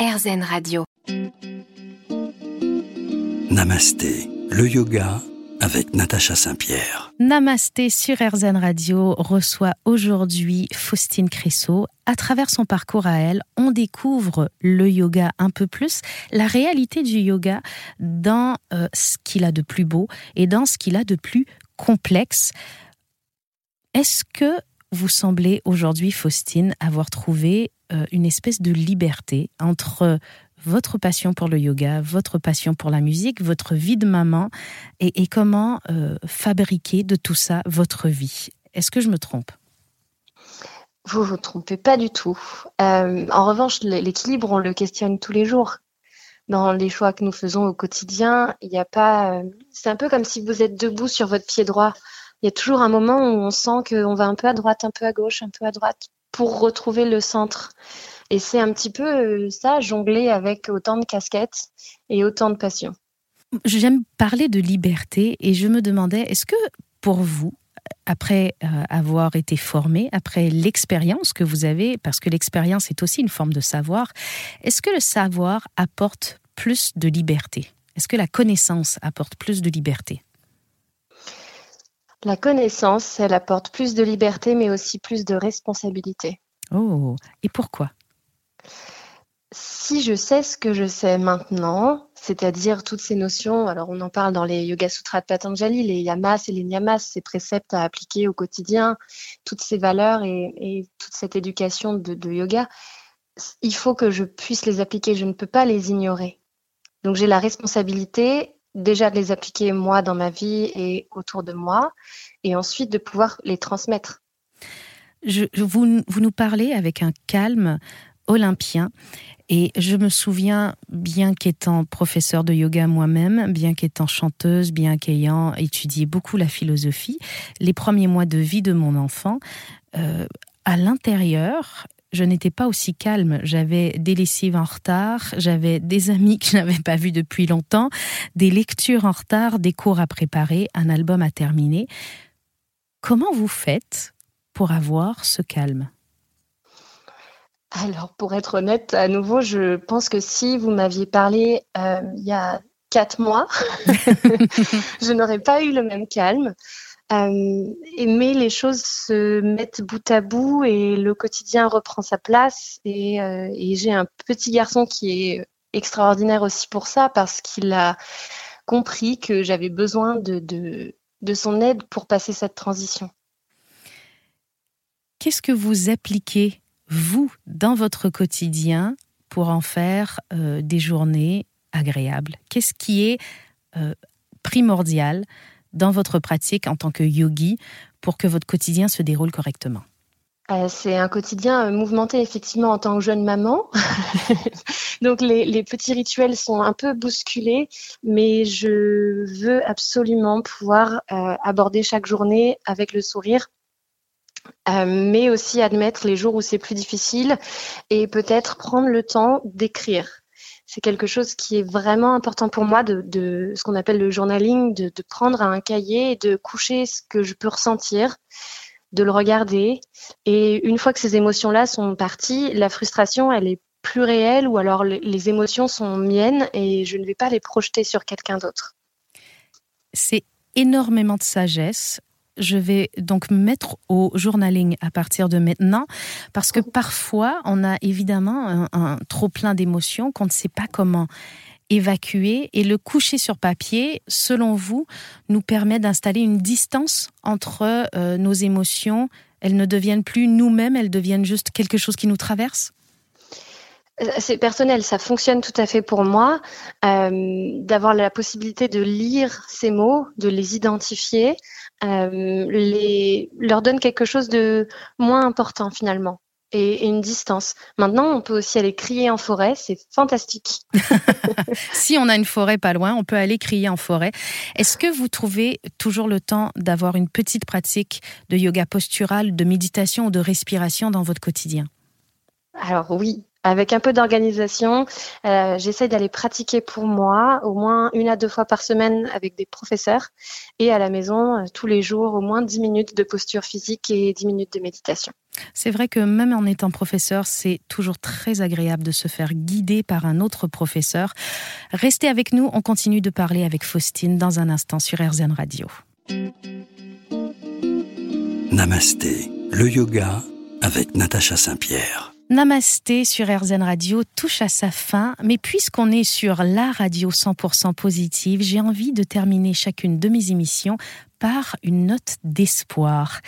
RZN Radio. Namasté, le yoga avec Natacha Saint-Pierre. Namasté sur RZN Radio reçoit aujourd'hui Faustine Cressot. À travers son parcours à elle, on découvre le yoga un peu plus, la réalité du yoga dans euh, ce qu'il a de plus beau et dans ce qu'il a de plus complexe. Est-ce que vous semblez aujourd'hui, Faustine, avoir trouvé euh, une espèce de liberté entre votre passion pour le yoga, votre passion pour la musique, votre vie de maman, et, comment euh, fabriquer de tout ça votre vie. Est-ce que je me trompe? Vous ne vous trompez pas du tout. Euh, en revanche, l'équilibre, on le questionne tous les jours. Dans les choix que nous faisons au quotidien, il n'y a pas. C'est un peu comme si vous êtes debout sur votre pied droit. Il y a toujours un moment où on sent qu'on va un peu à droite, un peu à gauche, un peu à droite pour retrouver le centre. Et c'est un petit peu euh, ça, jongler avec autant de casquettes et autant de passion. J'aime parler de liberté et je me demandais, est-ce que pour vous, après euh, avoir été formé, après l'expérience que vous avez, parce que l'expérience est aussi une forme de savoir, est-ce que le savoir apporte plus de liberté? Est-ce que la connaissance apporte plus de liberté? La connaissance, elle apporte plus de liberté, mais aussi plus de responsabilité. Oh, et pourquoi? Si je sais ce que je sais maintenant, c'est-à-dire toutes ces notions, alors on en parle dans les Yoga Sutras de Patanjali, les yamas et les niyamas, ces préceptes à appliquer au quotidien, toutes ces valeurs et, toute cette éducation de yoga, il faut que je puisse les appliquer, je ne peux pas les ignorer. Donc j'ai la responsabilité déjà de les appliquer moi dans ma vie et autour de moi, et ensuite de pouvoir les transmettre. Je, vous, vous nous parlez avec un calme olympien. Et je me souviens, bien qu'étant professeur de yoga moi-même, bien qu'étant chanteuse, bien qu'ayant étudié beaucoup la philosophie, les premiers mois de vie de mon enfant, euh, à l'intérieur, je n'étais pas aussi calme. J'avais des lessives en retard, j'avais des amis que je n'avais pas vus depuis longtemps, des lectures en retard, des cours à préparer, un album à terminer. Comment vous faites pour avoir ce calme? Alors, pour être honnête, à nouveau, je pense que si vous m'aviez parlé euh, il y a quatre mois, je n'aurais pas eu le même calme. Euh, mais les choses se mettent bout à bout et le quotidien reprend sa place. Et, euh, et j'ai un petit garçon qui est extraordinaire aussi pour ça parce qu'il a compris que j'avais besoin de, son aide pour passer cette transition. Qu'est-ce que vous appliquez, vous, dans votre quotidien pour en faire euh, des journées agréables? Qu'est-ce qui est euh, primordial dans votre pratique en tant que yogi pour que votre quotidien se déroule correctement euh, c'est un quotidien euh, mouvementé effectivement en tant que jeune maman. Donc les, petits rituels sont un peu bousculés, mais je veux absolument pouvoir euh, aborder chaque journée avec le sourire. mais aussi admettre les jours où c'est plus difficile et peut-être prendre le temps d'écrire c'est quelque chose qui est vraiment important pour moi de, ce qu'on appelle le journaling, de, prendre un cahier et de coucher ce que je peux ressentir, de le regarder. Et une fois que ces émotions-là sont parties, la frustration, elle est plus réelle ou alors les émotions sont miennes et je ne vais pas les projeter sur quelqu'un d'autre. C'est énormément de sagesse je vais donc me mettre au journaling à partir de maintenant, parce que parfois, on a évidemment un, trop plein d'émotions qu'on ne sait pas comment évacuer. Et le coucher sur papier, selon vous, nous permet d'installer une distance entre euh, nos émotions. Elles ne deviennent plus nous-mêmes, elles deviennent juste quelque chose qui nous traverse? C'est personnel, ça fonctionne tout à fait pour moi, euh, d'avoir la possibilité de lire ces mots, de les identifier, euh, les, leur donne quelque chose de moins important finalement. Et, une distance. Maintenant, on peut aussi aller crier en forêt, c'est fantastique. si on a une forêt pas loin, on peut aller crier en forêt. Est-ce que vous trouvez toujours le temps d'avoir une petite pratique de yoga postural, de méditation ou de respiration dans votre quotidien? Alors oui, avec un peu d'organisation, euh, j'essaie d'aller pratiquer pour moi au moins une à deux fois par semaine avec des professeurs et à la maison euh, tous les jours au moins 10 minutes de posture physique et 10 minutes de méditation. C'est vrai que même en étant professeur, c'est toujours très agréable de se faire guider par un autre professeur. Restez avec nous, on continue de parler avec Faustine dans un instant sur RZN Radio. Namasté, le yoga avec Natacha Saint-Pierre. Namasté sur RZN Radio touche à sa fin, mais puisqu'on est sur la radio 100% positive, j'ai envie de terminer chacune de mes émissions par une note d'espoir.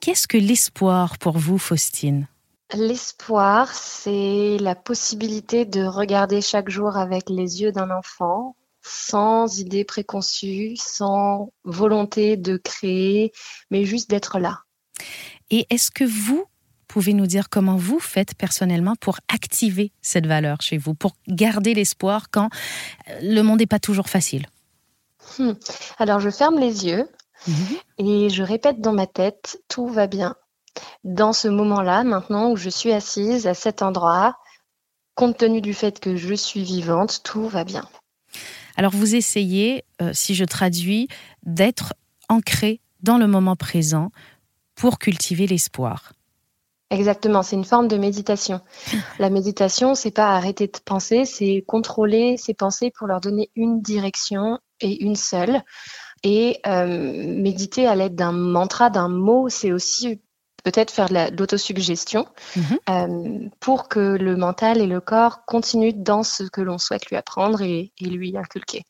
Qu'est-ce que l'espoir pour vous, Faustine? L'espoir, c'est la possibilité de regarder chaque jour avec les yeux d'un enfant, sans idée préconçue, sans volonté de créer, mais juste d'être là. Et est-ce que vous pouvez nous dire comment vous faites personnellement pour activer cette valeur chez vous, pour garder l'espoir quand le monde n'est pas toujours facile? Hmm. Alors je ferme les yeux, Mhm. Et je répète dans ma tête, tout va bien. Dans ce moment-là, maintenant où je suis assise à cet endroit, compte tenu du fait que je suis vivante, tout va bien. Alors vous essayez, euh, si je traduis, d'être ancré dans le moment présent pour cultiver l'espoir. Exactement, c'est une forme de méditation. La méditation, c'est pas arrêter de penser, c'est contrôler ses pensées pour leur donner une direction et une seule. Et euh, méditer à l'aide d'un mantra, d'un mot, c'est aussi peut-être faire de l'autosuggestion mhm. euh, pour que le mental et le corps continuent dans ce que l'on souhaite lui apprendre et, lui inculquer.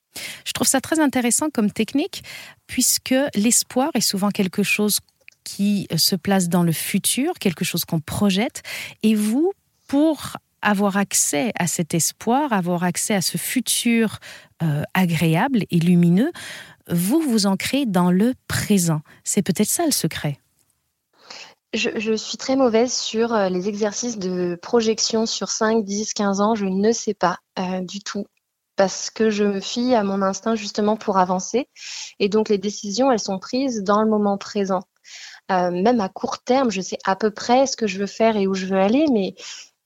Je trouve ça très intéressant comme technique puisque l'espoir est souvent quelque chose qui se place dans le futur, quelque chose qu'on projette. Et vous, pour avoir accès à cet espoir, avoir accès à ce futur euh, agréable et lumineux, vous vous ancrez dans le présent. C'est peut-être ça le secret. Je, suis très mauvaise sur euh, les exercices de projection sur 5, 10, 15 ans. Je ne sais pas euh, du tout parce que je me fie à mon instinct justement pour avancer. Et donc les décisions, elles sont prises dans le moment présent. Euh, même à court terme, je sais à peu près ce que je veux faire et où je veux aller, mais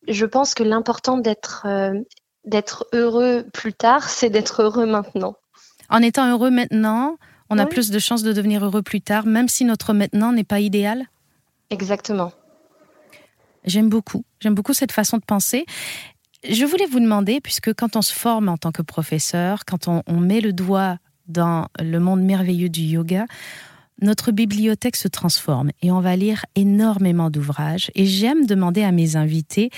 je pense que l'important d'être d'être heureux plus tard, c'est d'être heureux maintenant. En étant heureux maintenant, on a plus de chances de devenir heureux plus tard, même si notre maintenant n'est pas idéal Exactement. J'aime beaucoup. J'aime beaucoup cette façon de penser. Je voulais vous demander, puisque quand on se forme en tant que professeur, quand on, on met le doigt dans le monde merveilleux du yoga, notre bibliothèque se transforme et on va lire énormément d'ouvrages. Et j'aime demander à mes invités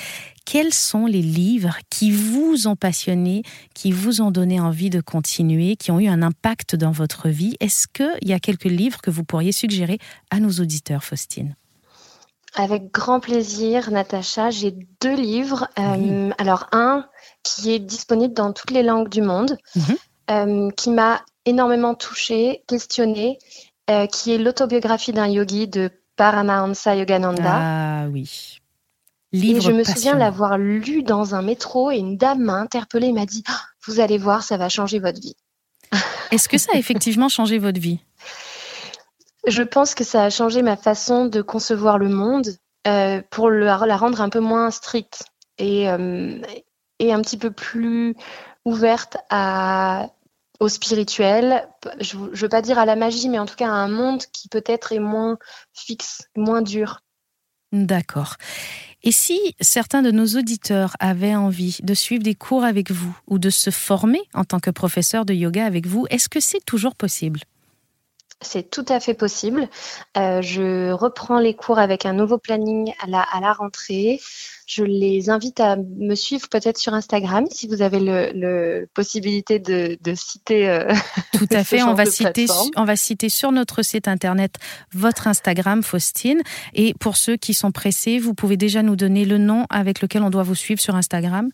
quels sont les livres qui vous ont passionné, qui vous ont donné envie de continuer, qui ont eu un impact dans votre vie? Est-ce qu'il y a quelques livres que vous pourriez suggérer à nos auditeurs, Faustine? Avec grand plaisir, Natacha. J'ai deux livres. Euh, alors, un qui est disponible dans toutes les langues du monde, mhm. euh, qui m'a énormément touchée, questionnée euh, qui est l'autobiographie d'un yogi de Paramahansa Yogananda. Ah oui. et je me souviens l'avoir lu dans un métro et une dame m'a interpellée et m'a dit ah, Vous allez voir, ça va changer votre vie. Est-ce que ça a effectivement changé votre vie? Je pense que ça a changé ma façon de concevoir le monde euh, pour la rendre un peu moins stricte et, euh, et un petit peu plus ouverte à au spirituel, je ne veux pas dire à la magie, mais en tout cas à un monde qui peut-être est moins fixe, moins dur. D'accord. Et si certains de nos auditeurs avaient envie de suivre des cours avec vous ou de se former en tant que professeur de yoga avec vous, est-ce que c'est toujours possible? C'est tout à fait possible. Euh, je reprends les cours avec un nouveau planning à la, à la rentrée. Je les invite à me suivre peut-être sur Instagram si vous avez le, possibilité de, citer. Euh, tout à fait. on va citer, on va citer sur notre site internet votre Instagram, Faustine. Et pour ceux qui sont pressés, vous pouvez déjà nous donner le nom avec lequel on doit vous suivre sur Instagram?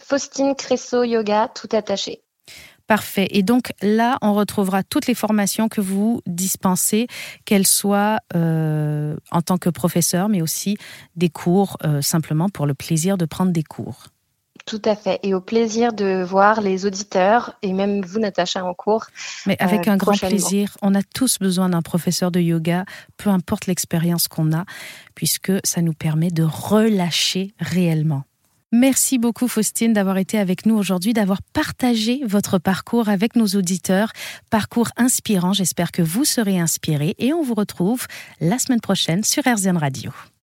Faustine Cresso Yoga, tout attaché. Parfait. Et donc là, on retrouvera toutes les formations que vous dispensez, qu'elles soient euh, en tant que professeur, mais aussi des cours euh, simplement pour le plaisir de prendre des cours. Tout à fait. Et au plaisir de voir les auditeurs et même vous, Natacha, en cours. Mais avec euh, un grand plaisir. On a tous besoin d'un professeur de yoga, peu importe l'expérience qu'on a, puisque ça nous permet de relâcher réellement. Merci beaucoup Faustine d'avoir été avec nous aujourd'hui, d'avoir partagé votre parcours avec nos auditeurs. Parcours inspirant, j'espère que vous serez inspirés et on vous retrouve la semaine prochaine sur RZN Radio.